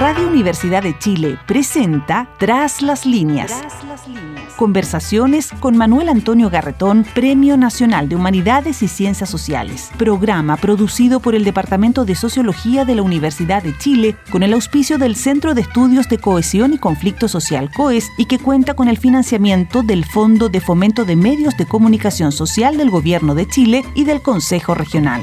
Radio Universidad de Chile presenta Tras las líneas. Conversaciones con Manuel Antonio Garretón, Premio Nacional de Humanidades y Ciencias Sociales. Programa producido por el Departamento de Sociología de la Universidad de Chile con el auspicio del Centro de Estudios de Cohesión y Conflicto Social COES y que cuenta con el financiamiento del Fondo de Fomento de Medios de Comunicación Social del Gobierno de Chile y del Consejo Regional.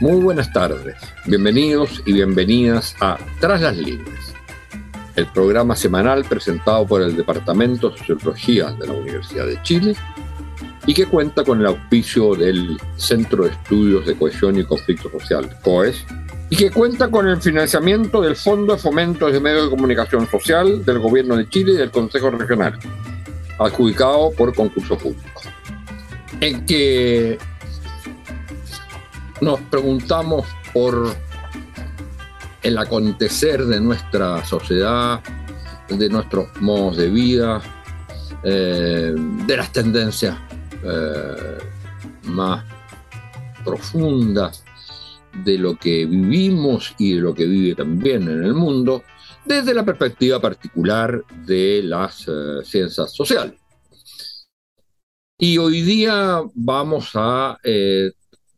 Muy buenas tardes, bienvenidos y bienvenidas a Tras las líneas, el programa semanal presentado por el Departamento de Sociología de la Universidad de Chile y que cuenta con el auspicio del Centro de Estudios de Cohesión y Conflicto Social, COES, y que cuenta con el financiamiento del Fondo de Fomento de Medios de Comunicación Social del Gobierno de Chile y del Consejo Regional, adjudicado por concurso público. En que nos preguntamos por el acontecer de nuestra sociedad, de nuestros modos de vida, eh, de las tendencias eh, más profundas de lo que vivimos y de lo que vive también en el mundo, desde la perspectiva particular de las eh, ciencias sociales. Y hoy día vamos a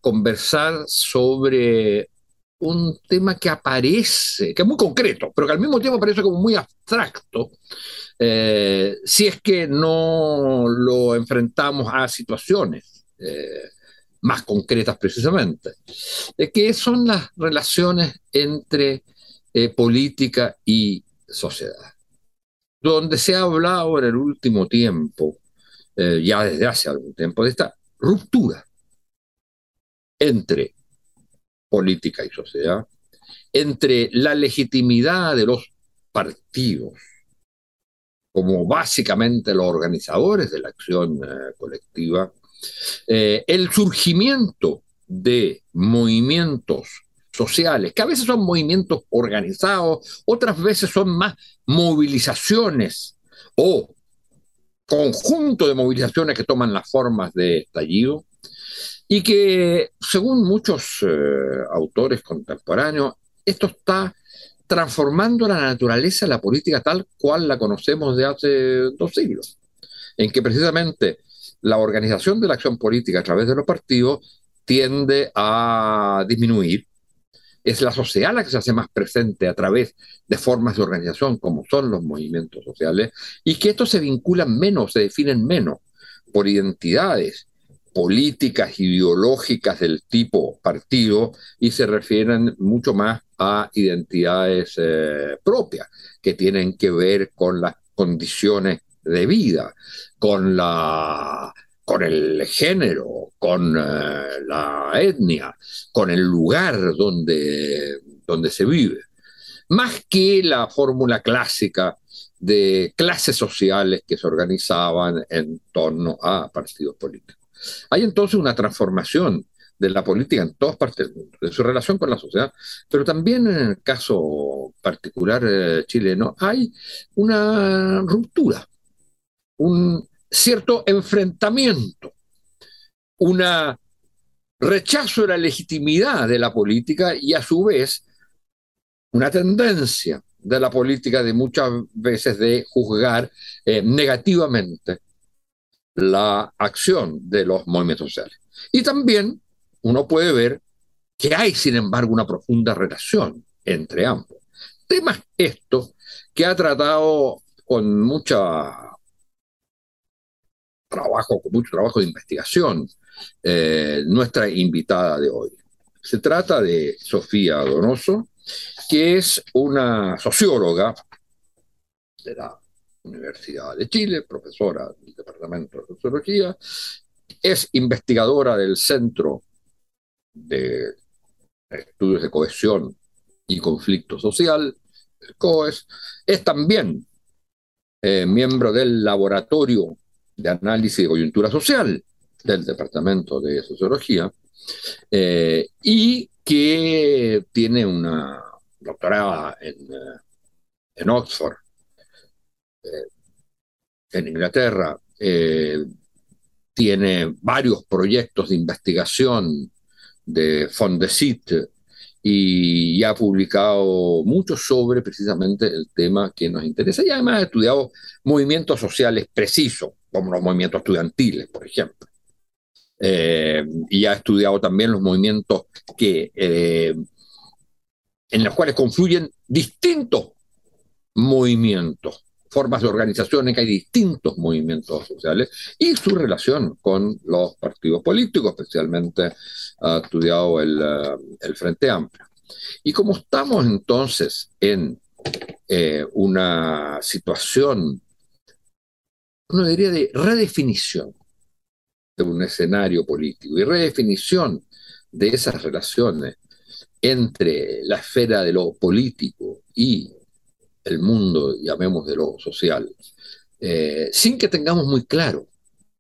conversar sobre un tema que aparece, que es muy concreto, pero que al mismo tiempo parece como muy abstracto, eh, si es que no lo enfrentamos a situaciones eh, más concretas precisamente, que son las relaciones entre eh, política y sociedad. Donde se ha hablado en el último tiempo, ya desde hace algún tiempo, de esta ruptura entre política y sociedad, entre la legitimidad de los partidos como básicamente los organizadores de la acción eh, colectiva, eh, el surgimiento de movimientos sociales, que a veces son movimientos organizados, otras veces son más movilizaciones o conjunto de movilizaciones que toman las formas de estallido, y que, según muchos eh, autores contemporáneos, esto está transformando la naturaleza de la política tal cual la conocemos de hace dos siglos, en que precisamente la organización de la acción política a través de los partidos tiende a disminuir. Es la sociedad la que se hace más presente a través de formas de organización como son los movimientos sociales y que estos se vinculan menos, se definen menos por identidades políticas ideológicas del tipo partido y se refieren mucho más a identidades eh, propias que tienen que ver con las condiciones de vida, con la con el género, con eh, la etnia, con el lugar donde, donde se vive, más que la fórmula clásica de clases sociales que se organizaban en torno a partidos políticos. Hay entonces una transformación de la política en todas partes del mundo, de su relación con la sociedad, pero también en el caso particular eh, chileno hay una ruptura, un cierto enfrentamiento, un rechazo de la legitimidad de la política y a su vez una tendencia de la política de muchas veces de juzgar eh, negativamente la acción de los movimientos sociales. Y también uno puede ver que hay, sin embargo, una profunda relación entre ambos. Temas estos que ha tratado con mucha trabajo, con mucho trabajo de investigación, eh, nuestra invitada de hoy. Se trata de Sofía Donoso, que es una socióloga de la Universidad de Chile, profesora Departamento de Sociología, es investigadora del Centro de Estudios de Cohesión y Conflicto Social, el COES, es también eh, miembro del Laboratorio de Análisis de Coyuntura Social del Departamento de Sociología eh, y que tiene una doctorada en, eh, Oxford en Inglaterra, eh, tiene varios proyectos de investigación de Fondesit y ha publicado mucho sobre precisamente el tema que nos interesa y además ha estudiado movimientos sociales precisos, como los movimientos estudiantiles, por ejemplo. Eh, y ha estudiado también los movimientos que, eh, en los cuales confluyen distintos movimientos, formas de organización en que hay distintos movimientos sociales y su relación con los partidos políticos, especialmente ha estudiado el, eh, el Frente Amplio. Y como estamos entonces en eh, una situación, uno diría, de redefinición de un escenario político y redefinición de esas relaciones entre la esfera de lo político y el mundo, llamemos de lo social, eh, sin que tengamos muy claro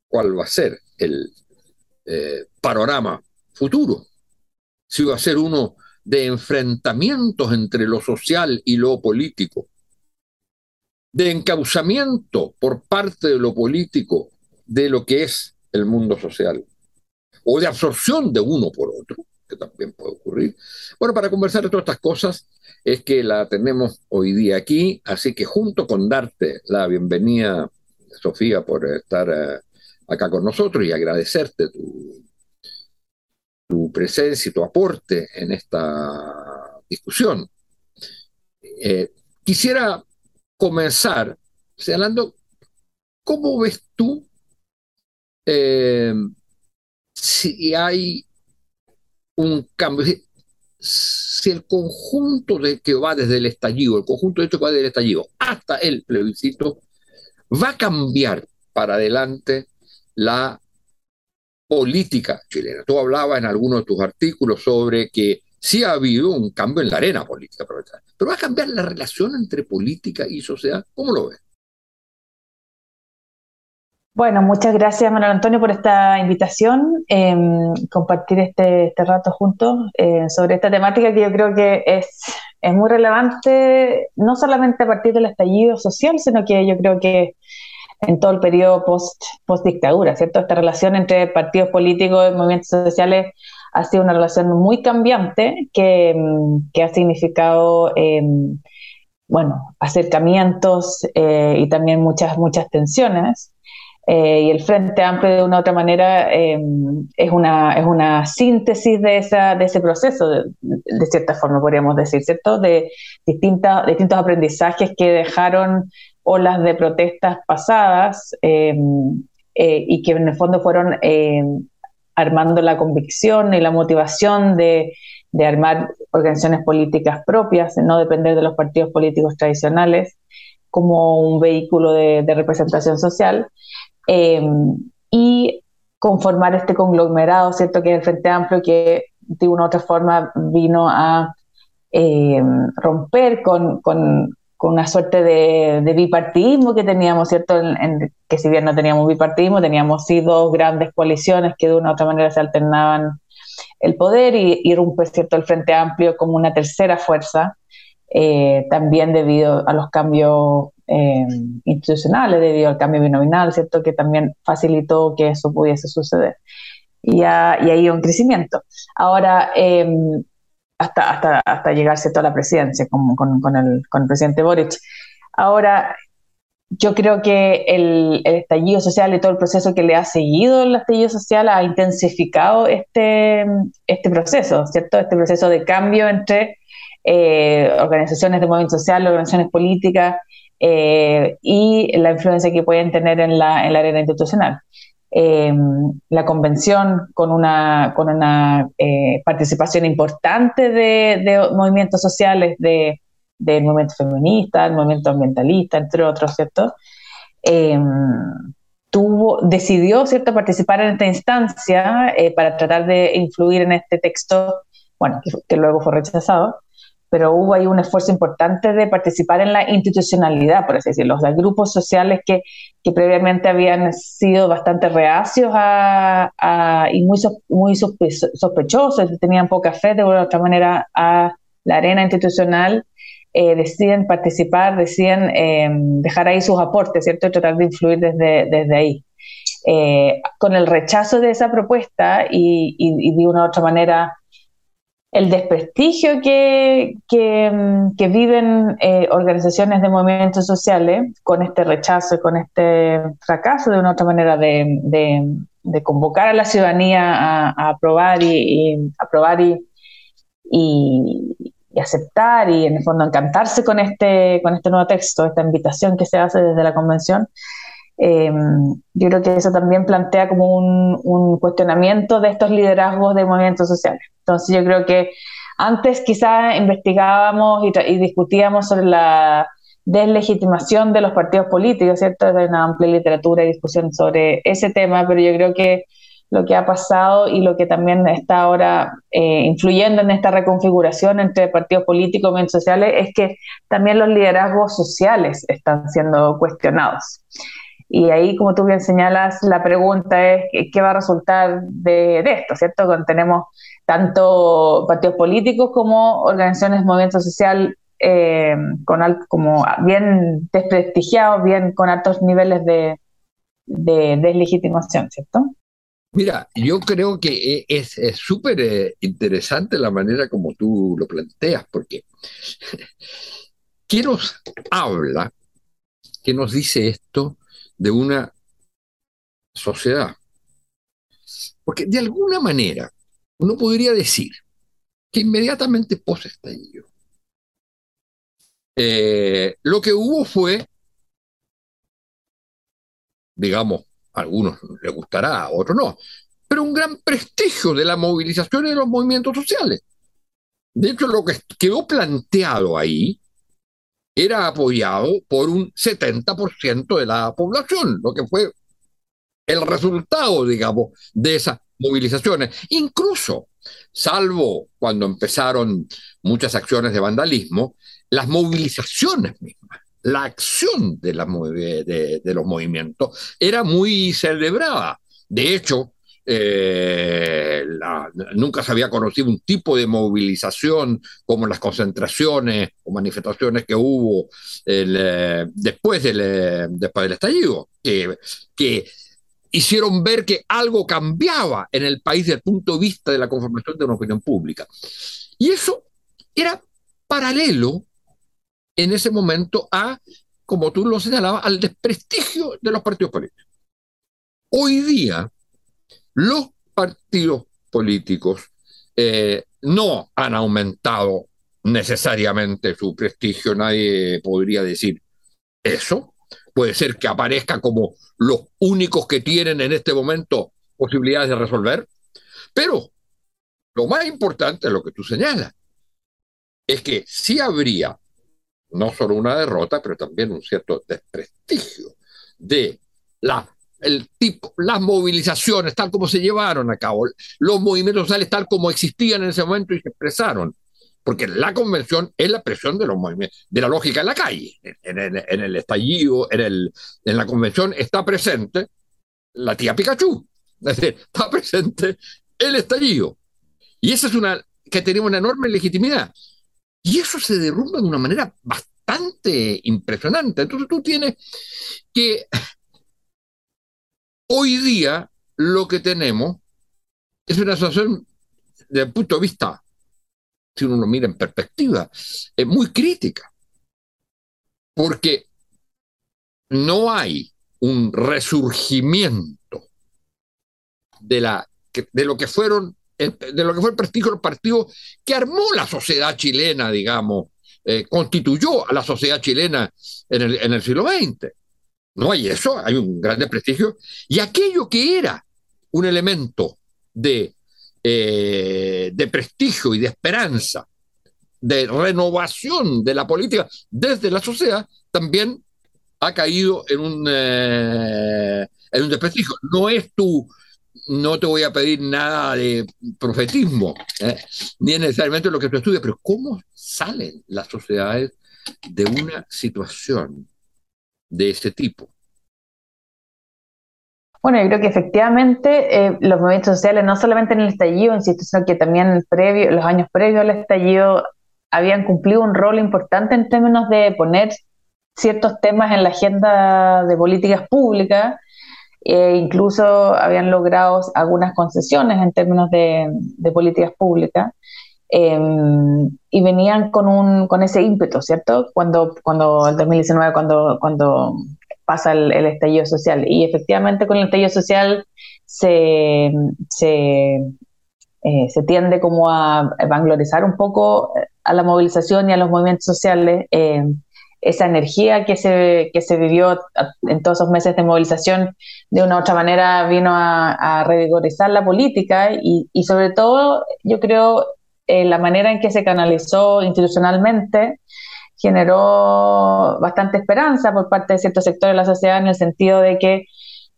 cuál va a ser el eh, panorama futuro. Si va a ser uno de enfrentamientos entre lo social y lo político, de encauzamiento por parte de lo político de lo que es el mundo social, o de absorción de uno por otro, también puede ocurrir. Bueno, para conversar de todas estas cosas, es que la tenemos hoy día aquí, así que junto con darte la bienvenida, Sofía, por estar eh, acá con nosotros y agradecerte tu, tu, presencia y tu aporte en esta discusión. Eh, quisiera comenzar señalando cómo ves tú eh, si hay un cambio si el conjunto de que va desde el estallido, el conjunto de hecho que va desde el estallido hasta el plebiscito, va a cambiar para adelante la política chilena. Tú hablabas en algunos de tus artículos sobre que sí ha habido un cambio en la arena política, pero va a cambiar la relación entre política y sociedad. ¿Cómo lo ves? Bueno, muchas gracias Manuel Antonio por esta invitación, eh, compartir este, este rato juntos eh, sobre esta temática que yo creo que es, es muy relevante, no solamente a partir del estallido social, sino que yo creo que en todo el periodo post, post dictadura, ¿cierto? Esta relación entre partidos políticos y movimientos sociales ha sido una relación muy cambiante que, que ha significado, eh, bueno, acercamientos eh, y también muchas, muchas tensiones. Eh, y el Frente Amplio de una u otra manera eh, es, una, es una síntesis de, esa, de ese proceso, de, cierta forma podríamos decir, ¿cierto? De distintas, distintos aprendizajes que dejaron olas de protestas pasadas eh, y que en el fondo fueron armando la convicción y la motivación de, de armar organizaciones políticas propias, no depender de los partidos políticos tradicionales como un vehículo de, de representación social. Em, y conformar este conglomerado, ¿cierto? Que es el Frente Amplio, que de una u otra forma vino a em, romper con, con, una suerte de, de, bipartidismo que teníamos, ¿cierto? Que si bien no teníamos bipartidismo, teníamos sí dos grandes coaliciones que de una u otra manera se alternaban el poder y, y rompe, ¿cierto? El Frente Amplio como una tercera fuerza, eh, también debido a los cambios eh, institucionales debido al cambio binominal, ¿cierto? Que también facilitó que eso pudiese suceder. Y, ha, y ahí un crecimiento. Ahora, em, hasta, hasta, hasta llegarse a la presidencia con, con, con, el, con el presidente Boric. Ahora, yo creo que el, el, estallido social y todo el proceso que le ha seguido el estallido social ha intensificado este, este proceso, ¿cierto? Este proceso de cambio entre eh, organizaciones de movimiento social, organizaciones políticas, eh, y la influencia que pueden tener en la, en la arena institucional. Eh, la convención con una, con una eh, participación importante de, de movimientos sociales, de, del movimiento feminista, el movimiento ambientalista, entre otros, ¿cierto? tuvo, decidió, ¿cierto?, participar en esta instancia para tratar de influir en este texto, bueno, que luego fue rechazado, pero hubo ahí un esfuerzo importante de participar en la institucionalidad, por así decirlo, los grupos sociales que, que previamente habían sido bastante reacios a, y muy, muy sospechosos, tenían poca fe de otra manera a la arena institucional, eh, deciden participar, deciden eh, dejar ahí sus aportes, ¿cierto? Y tratar de influir desde, desde ahí. Eh, con el rechazo de esa propuesta y, y, y de una u otra manera el desprestigio que, que, mm, viven eh, organizaciones de movimientos sociales con este rechazo y con este fracaso de una otra manera de, convocar a la ciudadanía a, aprobar y, aprobar y, y, aceptar y en el fondo encantarse con este, con este nuevo texto, esta invitación que se hace desde la convención. Eh, yo creo que eso también plantea como un, cuestionamiento de estos liderazgos de movimientos sociales. Entonces yo creo que antes quizás investigábamos y, discutíamos sobre la deslegitimación de los partidos políticos, ¿cierto? Hay una amplia literatura y discusión sobre ese tema, pero yo creo que lo que ha pasado y lo que también está ahora eh, influyendo en esta reconfiguración entre partidos políticos y sociales es que también los liderazgos sociales están siendo cuestionados. Y ahí, como tú bien señalas, la pregunta es qué va a resultar de, esto, ¿cierto? Cuando tenemos tanto partidos políticos como organizaciones de movimiento social eh, con como bien desprestigiados, bien con altos niveles de, de deslegitimación, ¿cierto? Mira, yo creo que e, es súper eh, interesante la manera como tú lo planteas, porque ¿qué nos habla, qué nos dice esto de una sociedad? Porque de alguna manera uno podría decir que inmediatamente post estallido, eh, lo que hubo fue, digamos, a algunos les gustará, a otros no, pero un gran prestigio de la movilización y de los movimientos sociales. De hecho, lo que quedó planteado ahí era apoyado por un 70% de la población, lo que fue el resultado, digamos, de esas movilizaciones. Incluso, salvo cuando empezaron muchas acciones de vandalismo, las movilizaciones mismas, la acción de, de, los movimientos era muy celebrada. De hecho, eh, nunca se había conocido un tipo de movilización como las concentraciones o manifestaciones que hubo eh, después, del, eh, después del estallido, que, que hicieron ver que algo cambiaba en el país desde el punto de vista de la conformación de una opinión pública. Y eso era paralelo en ese momento a, como tú lo señalabas, al desprestigio de los partidos políticos. Hoy día, los partidos políticos eh, no han aumentado necesariamente su prestigio, nadie podría decir eso, puede ser que aparezca como los únicos que tienen en este momento posibilidades de resolver, pero lo más importante es lo que tú señalas, es que sí habría no solo una derrota, pero también un cierto desprestigio de la, el tipo, las movilizaciones tal como se llevaron a cabo, los movimientos sociales tal como existían en ese momento y se expresaron porque la convención es la presión de los movimientos, de la lógica en la calle. En, el estallido, en, el, en la convención está presente la tía Pikachu, es decir, está presente el estallido. Y esa es una que tenemos una enorme legitimidad. Y eso se derrumba de una manera bastante impresionante. Entonces tú tienes que hoy día lo que tenemos es una situación desde el punto de vista si uno lo mira en perspectiva, es muy crítica, porque no hay un resurgimiento de, la, de lo que fueron de lo que fue el prestigio del partido que armó la sociedad chilena, digamos, eh, constituyó a la sociedad chilena en el, en el siglo XX. No hay eso, hay un gran prestigio. Y aquello que era un elemento de eh, de prestigio y de esperanza, de renovación de la política desde la sociedad, también ha caído en un, eh, en un desprestigio. No es tu, no te voy a pedir nada de profetismo, ¿eh? ni necesariamente lo que tú estudias, pero cómo salen las sociedades de una situación de ese tipo. Bueno, yo creo que efectivamente eh, los movimientos sociales, no solamente en el estallido, insisto, sino que también previo, los años previos al estallido, habían cumplido un rol importante en términos de poner ciertos temas en la agenda de políticas públicas, e incluso habían logrado algunas concesiones en términos de, políticas públicas. Em, y venían con, un, con ese ímpetu, ¿cierto? Cuando, cuando el 2019, cuando, cuando pasa el, estallido social. Y efectivamente con el estallido social se, se, eh, se tiende como a vanglorizar un poco a la movilización y a los movimientos sociales. Em, esa energía que se, que se vivió en todos esos meses de movilización de una u otra manera vino a, revigorizar la política y, y, sobre todo yo creo eh, la manera en que se canalizó institucionalmente generó bastante esperanza por parte de ciertos sectores de la sociedad en el sentido de que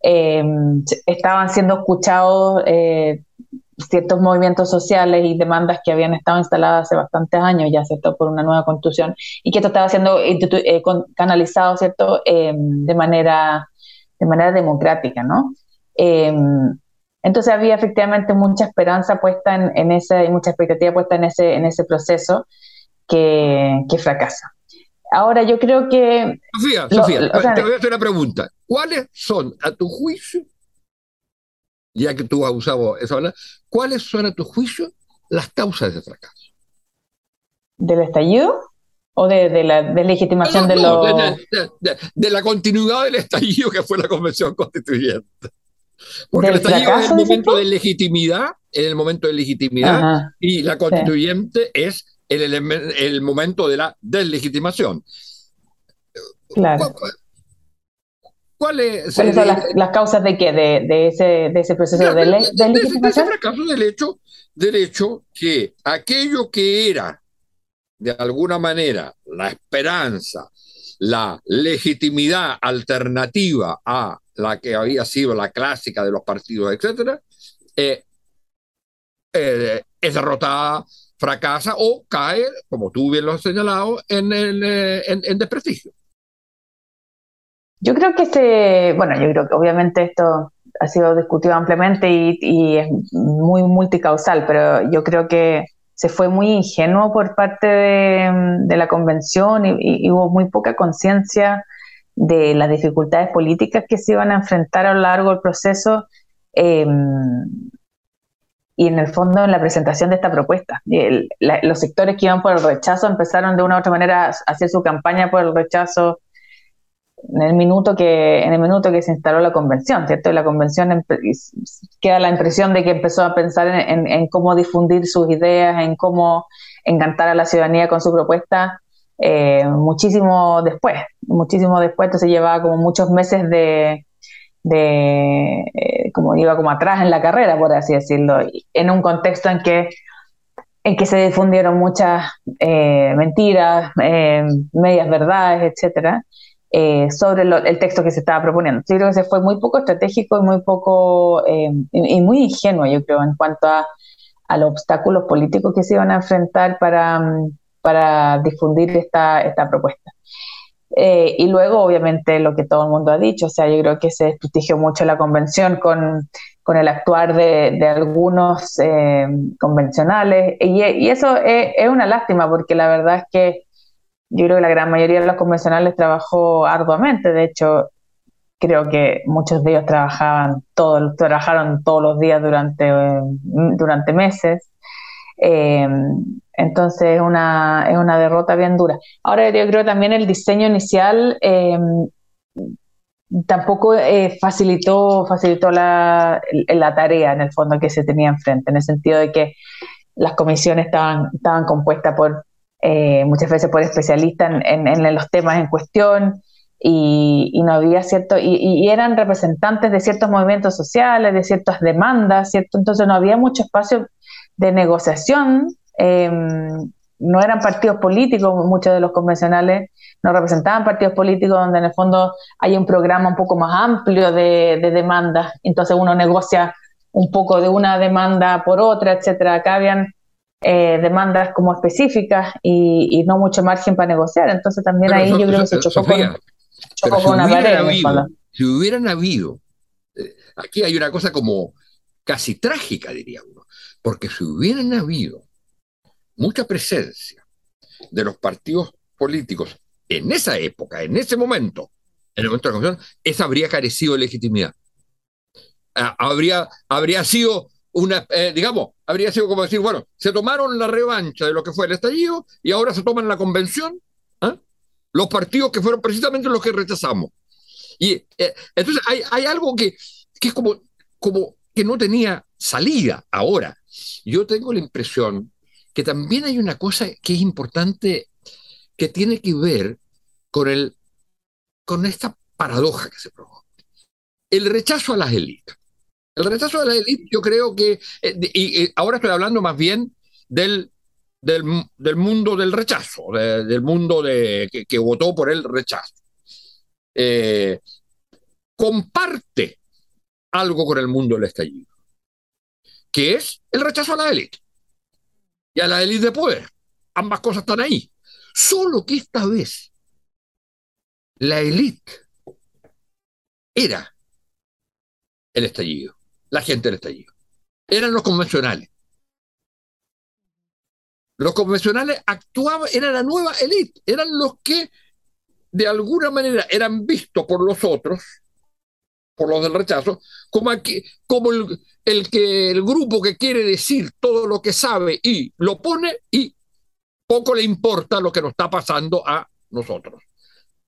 eh, estaban siendo escuchados eh, ciertos movimientos sociales y demandas que habían estado instaladas hace bastantes años ya, ¿cierto?, por una nueva constitución, y que esto estaba siendo eh, canalizado, ¿cierto?, em, de, manera, de manera democrática, ¿no? Entonces había efectivamente mucha esperanza puesta en, en ese, y mucha expectativa puesta en ese, en ese proceso que, que fracasa. Ahora yo creo que... Sofía, Sofía, te voy a hacer una pregunta. ¿Cuáles son, a tu juicio, ya que tú has usado esa palabra, ¿cuáles son a tu juicio las causas de fracaso? ¿Del estallido? ¿O de, la deslegitimación de los...? De, la continuidad del estallido que fue la Convención Constituyente. Porque el estallido es el momento de legitimidad, el momento de legitimidad, y la constituyente es el, el, momento de la deslegitimación. Claro. ¿Cuáles son las, causas de qué? De, ese, de ese proceso de, ley, de, legitimación? fracaso del hecho, del hecho que aquello que era, de alguna manera, la esperanza, la legitimidad alternativa a la que había sido la clásica de los partidos, etcétera, eh, eh, es derrotada, fracasa o cae, como tú bien lo has señalado, en, el, eh, en desprestigio. Yo creo que se, bueno, yo creo que obviamente esto ha sido discutido ampliamente y, es muy multicausal, pero yo creo que se fue muy ingenuo por parte de, la convención y, hubo muy poca conciencia de las dificultades políticas que se iban a enfrentar a lo largo del proceso em, y en el fondo en la presentación de esta propuesta. los sectores que iban por el rechazo empezaron de una u otra manera a hacer su campaña por el rechazo en el minuto que en el minuto que se instaló la convención, ¿cierto? la convención queda la impresión de que empezó a pensar en, cómo difundir sus ideas, en cómo encantar a la ciudadanía con su propuesta eh, muchísimo después, muchísimo después, entonces llevaba como muchos meses de, de eh, como iba como atrás en la carrera, por así decirlo, en un contexto en que en que se difundieron muchas eh, mentiras, medias verdades, etcétera, eh, sobre el texto que se estaba proponiendo. Yo creo que se fue muy poco estratégico y muy poco eh, y, muy ingenuo, yo creo, en cuanto a, los obstáculos políticos que se iban a enfrentar para, para difundir esta, esta propuesta. Eh, y luego, obviamente, lo que todo el mundo ha dicho, o sea, yo creo que se desprestigió mucho la convención con, con el actuar de, de algunos convencionales, y, y eso es, es, una lástima, porque la verdad es que yo creo que la gran mayoría de los convencionales trabajó arduamente, de hecho, creo que muchos de ellos trabajaban todo, trabajaron todos los días durante, durante meses. Eh, entonces una, es una derrota bien dura. Ahora yo creo que también el diseño inicial eh, tampoco eh, facilitó, facilitó la, la, tarea en el fondo que se tenía enfrente, en el sentido de que las comisiones estaban, estaban compuestas por eh, muchas veces por especialistas en, los temas en cuestión y, no había cierto, y, eran representantes de ciertos movimientos sociales, de ciertas demandas, ¿cierto? Entonces no había mucho espacio de negociación, em, no eran partidos políticos, muchos de los convencionales no representaban partidos políticos donde en el fondo hay un programa un poco más amplio de, de demandas, entonces uno negocia un poco de una demanda por otra, etcétera. Acá habían eh, demandas como específicas y, no mucho margen para negociar. Entonces también ahí yo creo que se chocó, con, una pared. si hubieran habido, eh, aquí hay una cosa como casi trágica, diría uno, porque si hubieran habido mucha presencia de los partidos políticos en esa época, en ese momento, en el momento de la Constitución, esa habría carecido de legitimidad. Ah, habría, habría sido una, eh, digamos, habría sido como decir, bueno, se tomaron la revancha de lo que fue el estallido y ahora se toman la convención, ¿ah? los partidos que fueron precisamente los que rechazamos. Y eh, entonces hay, hay, algo que, que es como, como que no tenía salida ahora. Yo tengo la impresión que también hay una cosa que es importante que tiene que ver con, el, con esta paradoja que se provoca. El rechazo a las élites. El rechazo a las élites, yo creo que, eh, y, ahora estoy hablando más bien del, del, mundo del rechazo, del mundo de, que, votó por el rechazo. Eh, comparte algo con el mundo del estallido, que es el rechazo a la élite y a la élite de poder. Ambas cosas están ahí. Solo que esta vez la élite era el estallido, la gente del estallido. Eran los convencionales. Los convencionales actuaban, era la nueva élite, eran los que de alguna manera eran vistos por los otros, por los del rechazo, como, aquí, como el, el, que, el grupo que quiere decir todo lo que sabe y lo pone y poco le importa lo que nos está pasando a nosotros.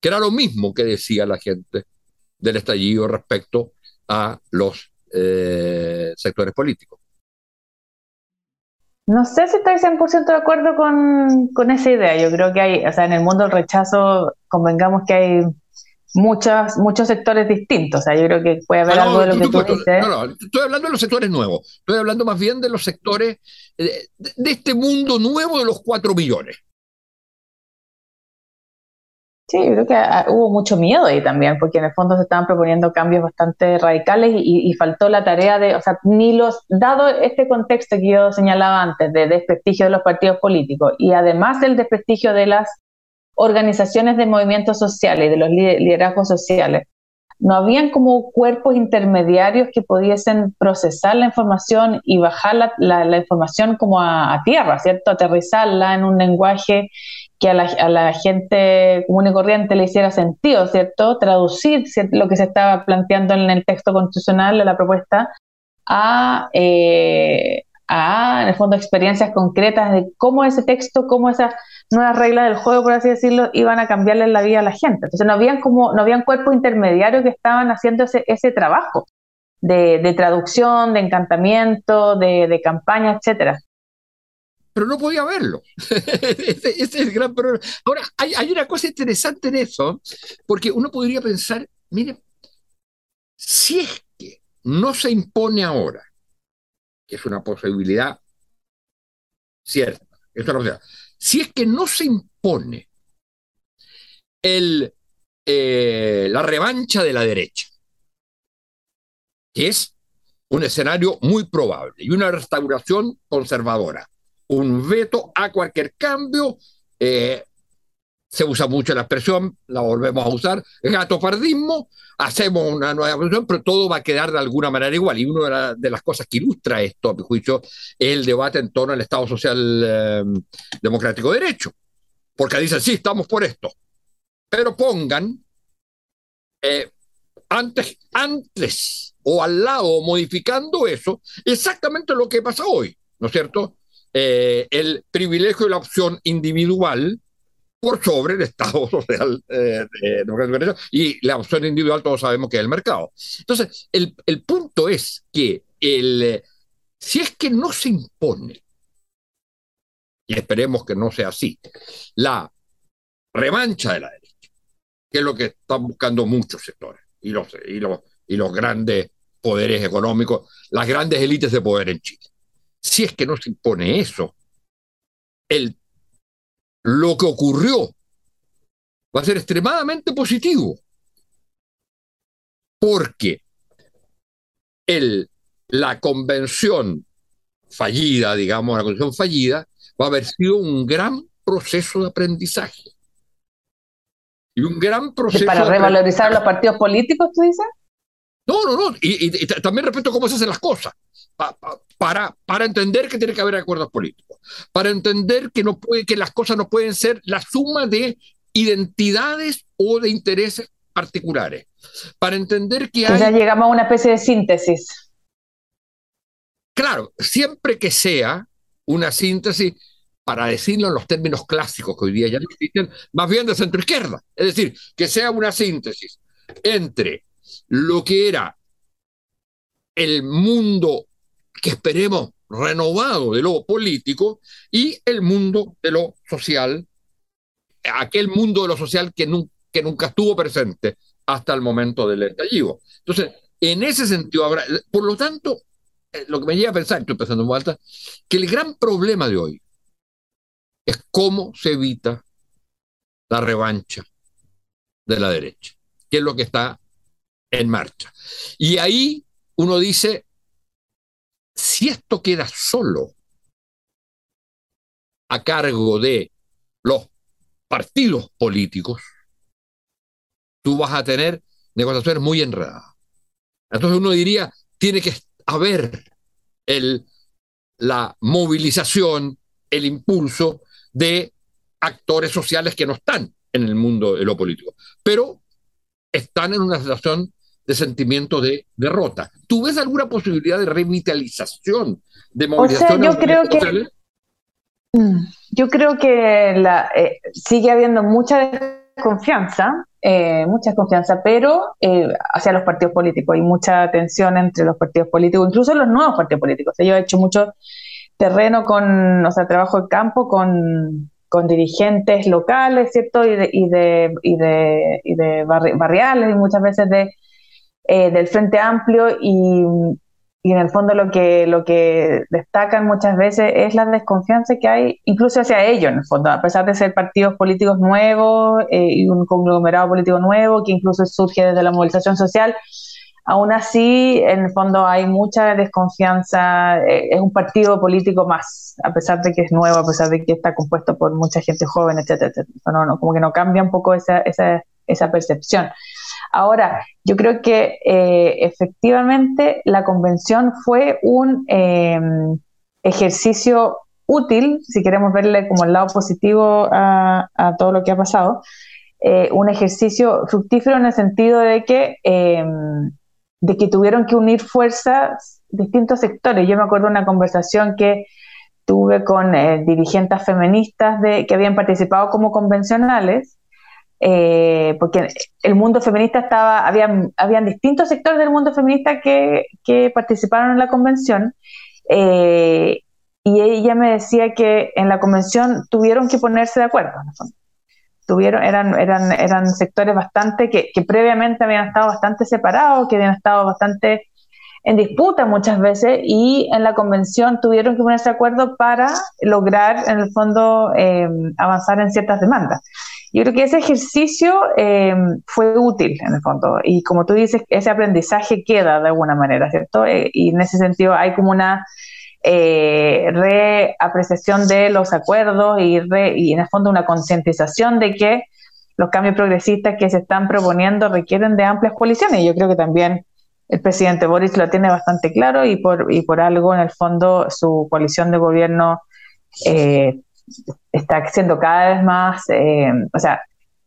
Que era lo mismo que decía la gente del estallido respecto a los eh, sectores políticos. No sé si estoy 100% de acuerdo con, con, esa idea. Yo creo que hay, o sea, en el mundo del rechazo, convengamos que hay muchos, muchos sectores distintos. O sea, yo creo que puede haber algo de lo que tú dices. No, no, estoy hablando de los sectores nuevos. Estoy hablando más bien de los sectores de, de este mundo nuevo de los cuatro millones. Sí, yo creo que ah, hubo mucho miedo ahí también, porque en el fondo se estaban proponiendo cambios bastante radicales y, faltó la tarea de, o sea, ni los, dado este contexto que yo señalaba antes de desprestigio de los partidos políticos y además del desprestigio de las organizaciones de movimientos sociales, de los liderazgos sociales, no habían como cuerpos intermediarios que pudiesen procesar la información y bajar la, información como a, a, tierra, ¿cierto? Aterrizarla en un lenguaje que a la, gente común y corriente le hiciera sentido, ¿cierto? Traducir lo que se estaba planteando en el texto constitucional la propuesta a, eh, a, en el fondo, experiencias concretas de cómo ese texto, cómo esas nuevas reglas del juego, por así decirlo, iban a cambiarle la vida a la gente. Entonces no habían como, no habían cuerpos intermediarios que estaban haciendo ese, ese trabajo de, de traducción, de encantamiento, de, de campaña, etcétera pero no podía verlo. ese, es el gran problema. Ahora, hay, hay, una cosa interesante en eso, porque uno podría pensar, mire, si es que no se impone ahora, que es una posibilidad cierta, es una posibilidad, si es que no se impone el, eh, la revancha de la derecha, que es un escenario muy probable, y una restauración conservadora, un veto a cualquier cambio. Eh, se usa mucho la expresión, la volvemos a usar, gato pardismo, hacemos una nueva versión, pero todo va a quedar de alguna manera igual. Y una de, las cosas que ilustra esto, a mi juicio, es el debate en torno al Estado Social eh, Democrático de Derecho. Porque dicen, sí, estamos por esto. Pero pongan eh, antes, antes o al lado, modificando eso, exactamente lo que pasa hoy, ¿no es cierto? Eh, el privilegio de la opción individual por sobre el Estado social eh, y la opción individual todos sabemos que es el mercado. Entonces, el, el punto es que el, si es que no se impone, y esperemos que no sea así, la revancha de la derecha, que es lo que están buscando muchos sectores y los, y los, y los grandes poderes económicos, las grandes élites de poder en Chile si es que no se impone eso, el, lo que ocurrió va a ser extremadamente positivo, porque el, la convención fallida, digamos, la convención fallida, va a haber sido un gran proceso de aprendizaje. Y un gran proceso. ¿Para revalorizar los partidos políticos, tú dices? No, no, no. Y, y, también respeto cómo se hacen las cosas para, para entender que tiene que haber acuerdos políticos, para entender que, no puede, que las cosas no pueden ser la suma de identidades o de intereses particulares, para entender que hay... Ya llegamos a una especie de síntesis. claro, siempre que sea una síntesis, para decirlo en los términos clásicos que hoy día ya no existen, más bien de centro izquierda. Es decir, que sea una síntesis entre lo que era el mundo que esperemos renovado de lo político y el mundo de lo social, aquel mundo de lo social que, que nunca estuvo presente hasta el momento del estallido. Entonces, en ese sentido, habrá, por lo tanto, eh, lo que me lleva a pensar, estoy pensando en vuelta, que el gran problema de hoy es cómo se evita la revancha de la derecha, que es lo que está en marcha. Y ahí uno dice, si esto queda solo a cargo de los partidos políticos, tú vas a tener negociaciones muy enredadas. Entonces uno diría, tiene que haber el, la movilización, el impulso de actores sociales que no están en el mundo de lo político, pero están en una situación de sentimiento de derrota. ¿Tú ves alguna posibilidad de revitalización de movilización? yo creo que mm, yo creo que la, eh, sigue habiendo mucha desconfianza, eh, mucha desconfianza, pero eh, hacia los partidos políticos. Hay mucha tensión entre los partidos políticos, incluso los nuevos partidos políticos. yo he hecho mucho terreno con, o sea, trabajo en campo con, con dirigentes locales, ¿cierto? Y de, y de, y de, y de barriales y muchas veces de eh, del Frente Amplio y, en el fondo lo que, lo que destacan muchas veces es la desconfianza que hay incluso hacia ellos, en el fondo, a pesar de ser partidos políticos nuevos eh, y un conglomerado político nuevo que incluso surge desde la movilización social, aún así, en el fondo hay mucha desconfianza, eh, es un partido político más, a pesar de que es nuevo, a pesar de que está compuesto por mucha gente joven, etcétera, No, no, como que no cambia un poco esa, esa, esa percepción. Ahora, yo creo que eh, efectivamente la convención fue un eh, ejercicio útil, si queremos verle como el lado positivo a, todo lo que ha pasado, eh, un ejercicio fructífero en el sentido de que, de que tuvieron que unir fuerzas distintos sectores. Yo me acuerdo de una conversación que tuve con dirigentes feministas de, que habían participado como convencionales eh, porque el mundo feminista estaba, habían, habían distintos sectores del mundo feminista que, participaron en la convención, eh, y ella me decía que en la convención tuvieron que ponerse de acuerdo, Tuvieron, eran, eran, eran sectores bastante que, que previamente habían estado bastante separados, que habían estado bastante en disputa muchas veces y en la convención tuvieron que ponerse de acuerdo para lograr en el fondo eh, avanzar en ciertas demandas. Yo creo que ese ejercicio eh, fue útil en el fondo y como tú dices, ese aprendizaje queda de alguna manera, ¿cierto? Eh, y en ese sentido hay como una eh, reapreciación de los acuerdos y, y en el fondo una concientización de que los cambios progresistas que se están proponiendo requieren de amplias coaliciones. Yo creo que también el presidente Boris lo tiene bastante claro y por, y por algo en el fondo su coalición de gobierno eh, está siendo cada vez más, eh, o sea,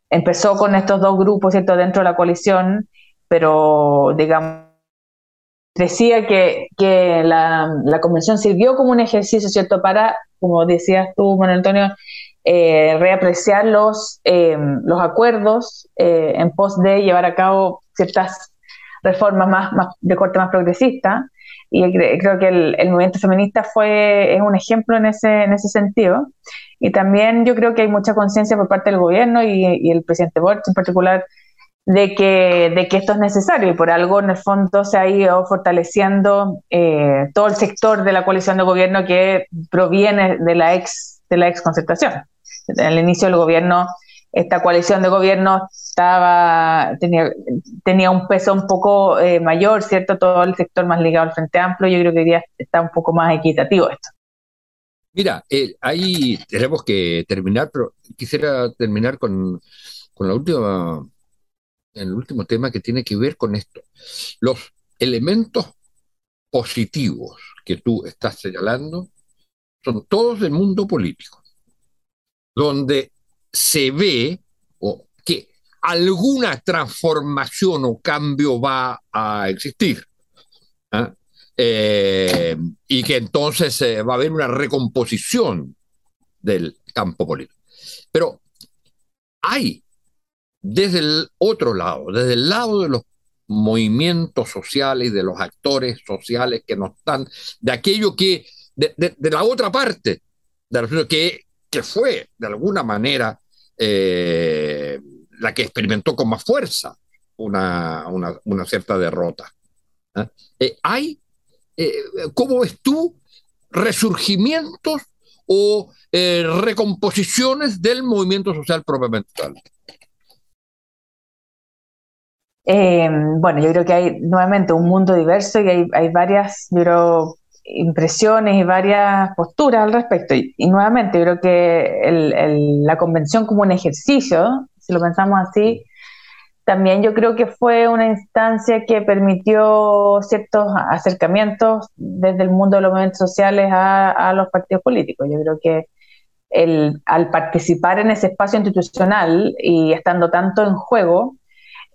empezó con estos dos grupos, ¿cierto?, dentro de la coalición, pero, digamos, decía que, que la, la, convención sirvió como un ejercicio, ¿cierto?, para, como decías tú, Manuel Antonio, eh, reapreciar los, eh, los acuerdos en pos de llevar a cabo ciertas reformas más, más de corte más progresista y creo que el, el, movimiento feminista fue es un ejemplo en ese en ese sentido y también yo creo que hay mucha conciencia por parte del gobierno y, el presidente Boric en particular de que, de que esto es necesario y por algo en el fondo se ha ido fortaleciendo eh, todo el sector de la coalición de gobierno que proviene de la ex de la ex concertación. En el inicio del gobierno esta coalición de gobierno estaba tenía, tenía un peso un poco eh, mayor, ¿cierto? Todo el sector más ligado al Frente Amplio, yo creo que hoy día está un poco más equitativo esto. Mira, eh, ahí tenemos que terminar, pero quisiera terminar con, con la última, el último tema que tiene que ver con esto. Los elementos positivos que tú estás señalando son todos del mundo político, donde se ve que alguna transformación o cambio va a existir. ¿ah? eh, y que entonces eh, va a haber una recomposición del campo político. Pero hay, desde el otro lado, desde el lado de los movimientos sociales, de los actores sociales que no están, de aquello que, de, la otra parte, de que, que fue de alguna manera eh, la que experimentó con más fuerza una, una, cierta derrota. ¿eh? Eh, ¿Hay, cómo ves tú, resurgimientos o recomposiciones del movimiento social propiamente tal? bueno, yo creo que hay nuevamente un mundo diverso y hay, hay varias, yo impresiones y varias posturas al respecto. Y, nuevamente, creo que la convención como un ejercicio, si lo pensamos así, también yo creo que fue una instancia que permitió ciertos acercamientos desde el mundo de los movimientos sociales a, los partidos políticos. Yo creo que el, al participar en ese espacio institucional y estando tanto en juego,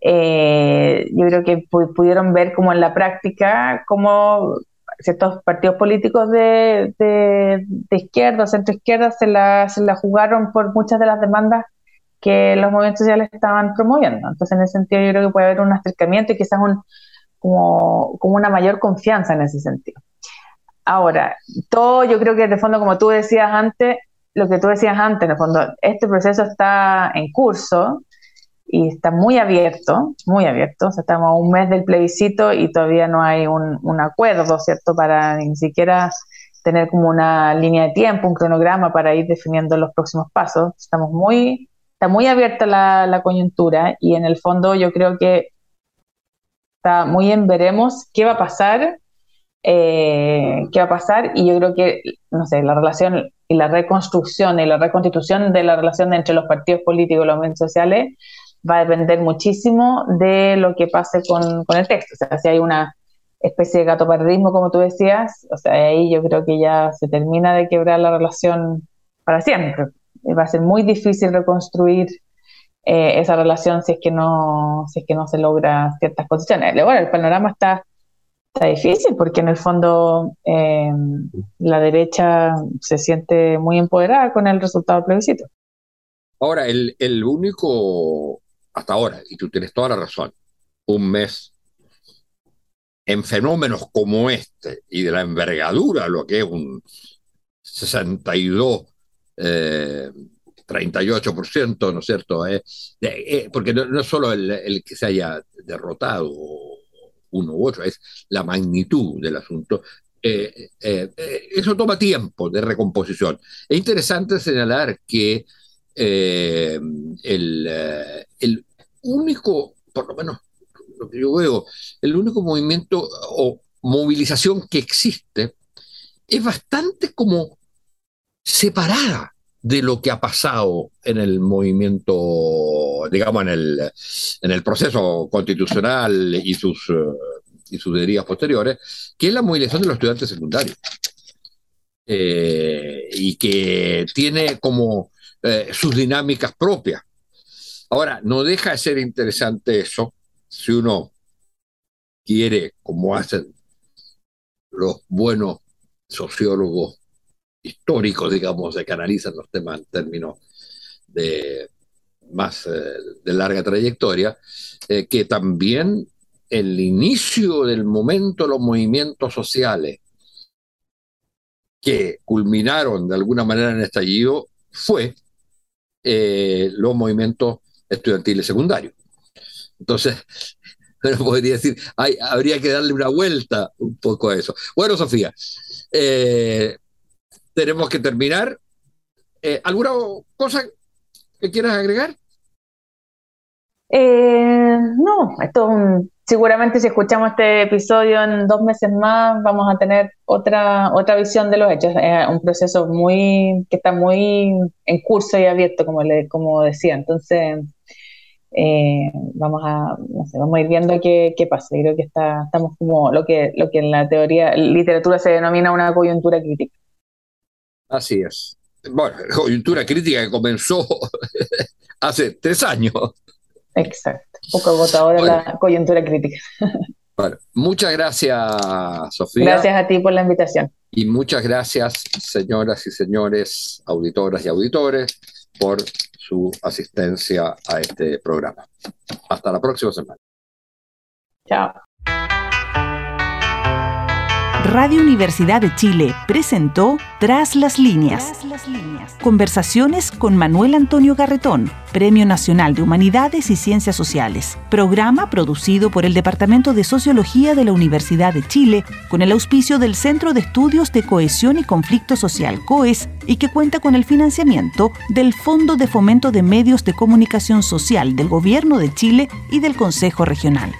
eh, yo creo que pudieron ver como en la práctica cómo ciertos partidos políticos de, de, izquierda, centro izquierda, se la, se la jugaron por muchas de las demandas que los movimientos sociales estaban promoviendo. Entonces, en ese sentido, yo creo que puede haber un acercamiento y quizás un, como, como una mayor confianza en ese sentido. Ahora, todo yo creo que de fondo, como tú decías antes, lo que tú decías antes, en fondo, este proceso está en curso, y está muy abierto, muy abierto. O sea, estamos a un mes del plebiscito y todavía no hay un, acuerdo, ¿cierto? Para ni siquiera tener como una línea de tiempo, un cronograma para ir definiendo los próximos pasos. Estamos muy, está muy abierta la, la coyuntura y en el fondo yo creo que está muy en veremos qué va a pasar, eh, qué va a pasar y yo creo que, no sé, la relación y la reconstrucción y la reconstitución de la relación entre los partidos políticos y los medios sociales va a depender muchísimo de lo que pase con, con el texto. O sea, si hay una especie de gatopardismo, como tú decías, o sea, ahí yo creo que ya se termina de quebrar la relación para siempre. Va a ser muy difícil reconstruir eh, esa relación si es que no si es que no se logra ciertas condiciones. Bueno, el panorama está, está difícil porque en el fondo eh, la derecha se siente muy empoderada con el resultado plebiscito. Ahora, el, el único hasta ahora, y tú tienes toda la razón, un mes en fenómenos como este y de la envergadura, lo que es un 62, 38%, ¿no es cierto? Eh, eh, porque no, es solo el, que se haya derrotado uno u otro, es la magnitud del asunto. Eh, eso toma tiempo de recomposición. Es interesante señalar que eh, el, eh, el único, por lo menos lo que yo veo, el único movimiento o movilización que existe es bastante como separada de lo que ha pasado en el movimiento, digamos, en el, en el proceso constitucional y sus, eh, y sus derivadas posteriores, que es la movilización de los estudiantes secundarios. y que tiene como eh, sus dinámicas propias. Ahora, no deja de ser interesante eso si uno quiere, como hacen los buenos sociólogos históricos, digamos, que analizan los temas en términos de más eh, de larga trayectoria, eh, que también el inicio del momento de los movimientos sociales que culminaron de alguna manera en estallido fue eh, los movimientos estudiantiles secundarios. Entonces, pero podría decir, hay, habría que darle una vuelta un poco a eso. Bueno, Sofía, eh, tenemos que terminar. Eh, ¿Alguna cosa que quieras agregar? no, esto es un seguramente si escuchamos este episodio en dos meses más vamos a tener otra otra visión de los hechos. Es un proceso muy que está muy en curso y abierto, como le, como decía. Entonces eh, vamos a vamos a ir viendo qué, qué pasa. Creo que está, estamos como lo que lo que en la teoría literatura se denomina una coyuntura crítica. Así es. Bueno, coyuntura crítica que comenzó hace tres años. Exacto. Poco agotadora la coyuntura crítica. Bueno, muchas gracias, Sofía. Gracias a ti por la invitación. Y muchas gracias, señoras y señores, auditoras y auditores, por su asistencia a este programa. Hasta la próxima semana. Chao. Radio Universidad de Chile presentó Tras las líneas. Conversaciones con Manuel Antonio Garretón, Premio Nacional de Humanidades y Ciencias Sociales. Programa producido por el Departamento de Sociología de la Universidad de Chile con el auspicio del Centro de Estudios de Cohesión y Conflicto Social COES y que cuenta con el financiamiento del Fondo de Fomento de Medios de Comunicación Social del Gobierno de Chile y del Consejo Regional.